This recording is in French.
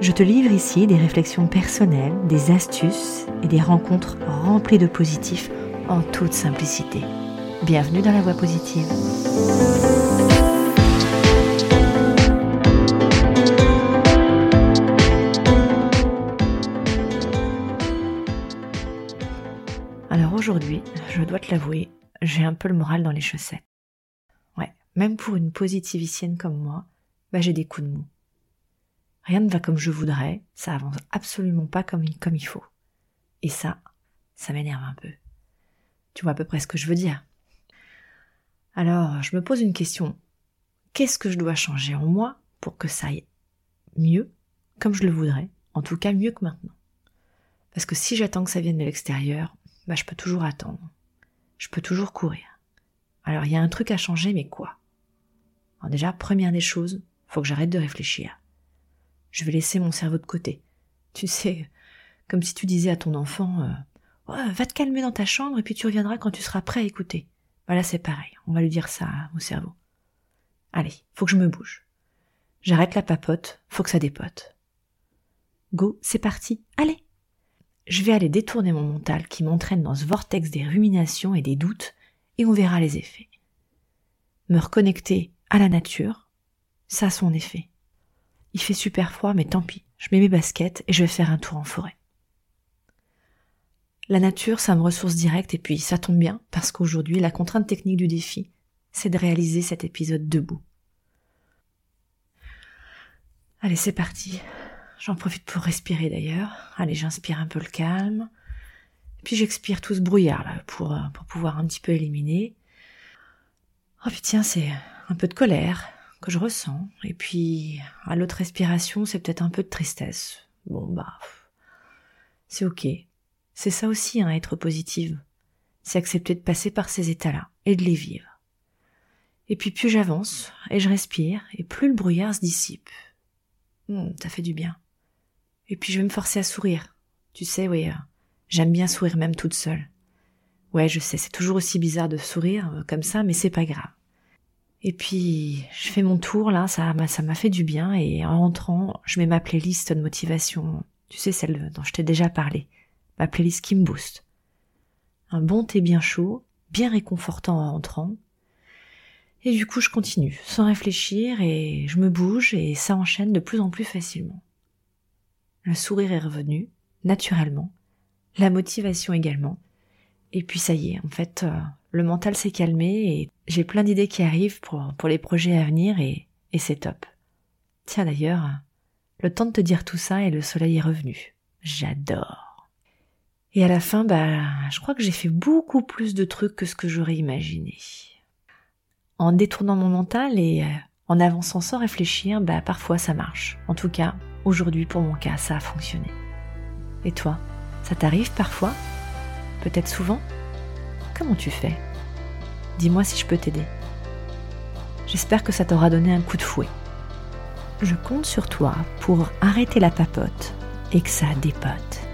Je te livre ici des réflexions personnelles, des astuces et des rencontres remplies de positifs en toute simplicité. Bienvenue dans la voie positive. Alors aujourd'hui, je dois te l'avouer, j'ai un peu le moral dans les chaussettes. Ouais, même pour une positivicienne comme moi, bah j'ai des coups de mou. Rien ne va comme je voudrais, ça avance absolument pas comme, il faut. Et ça, ça m'énerve un peu. Tu vois à peu près ce que je veux dire. Alors, je me pose une question. Qu'est-ce que je dois changer en moi pour que ça aille mieux, comme je le voudrais, en tout cas mieux que maintenant? Parce que si j'attends que ça vienne de l'extérieur, bah, je peux toujours attendre. Je peux toujours courir. Alors, il y a un truc à changer, mais quoi? Alors déjà, première des choses, faut que j'arrête de réfléchir. Je vais laisser mon cerveau de côté. Tu sais, comme si tu disais à ton enfant euh, Va te calmer dans ta chambre et puis tu reviendras quand tu seras prêt à écouter. Voilà, c'est pareil. On va lui dire ça au cerveau. Allez, faut que je me bouge. J'arrête la papote, faut que ça dépote. Go, c'est parti. Allez Je vais aller détourner mon mental qui m'entraîne dans ce vortex des ruminations et des doutes, et on verra les effets. Me reconnecter à la nature, ça a son effet. Il fait super froid, mais tant pis. Je mets mes baskets et je vais faire un tour en forêt. La nature, ça me ressource direct et puis ça tombe bien parce qu'aujourd'hui, la contrainte technique du défi, c'est de réaliser cet épisode debout. Allez, c'est parti. J'en profite pour respirer d'ailleurs. Allez, j'inspire un peu le calme. Puis j'expire tout ce brouillard là pour, euh, pour pouvoir un petit peu éliminer. Oh puis tiens, c'est un peu de colère, que je ressens. Et puis, à l'autre respiration, c'est peut-être un peu de tristesse. Bon, bah, c'est ok. C'est ça aussi, hein, être positive. C'est accepter de passer par ces états-là et de les vivre. Et puis plus j'avance et je respire, et plus le brouillard se dissipe. Hmm, ça fait du bien. Et puis je vais me forcer à sourire. Tu sais, oui, euh, j'aime bien sourire même toute seule. Ouais, je sais, c'est toujours aussi bizarre de sourire euh, comme ça, mais c'est pas grave. Et puis, je fais mon tour, là, ça m'a, fait du bien, et en rentrant, je mets ma playlist de motivation, tu sais, celle dont je t'ai déjà parlé, ma playlist qui me booste. Un bon thé bien chaud, bien réconfortant en rentrant, et du coup, je continue, sans réfléchir, et je me bouge, et ça enchaîne de plus en plus facilement. Le sourire est revenu, naturellement, la motivation également, et puis ça y est, en fait, euh, le mental s'est calmé et j'ai plein d'idées qui arrivent pour, les projets à venir et, et c'est top. Tiens d'ailleurs, le temps de te dire tout ça et le soleil est revenu. J'adore. Et à la fin, bah, je crois que j'ai fait beaucoup plus de trucs que ce que j'aurais imaginé. En détournant mon mental et euh, en avançant sans réfléchir, bah, parfois ça marche. En tout cas, aujourd'hui, pour mon cas, ça a fonctionné. Et toi, ça t'arrive parfois? Peut-être souvent? Comment tu fais? Dis-moi si je peux t'aider. J'espère que ça t'aura donné un coup de fouet. Je compte sur toi pour arrêter la papote et que ça dépote.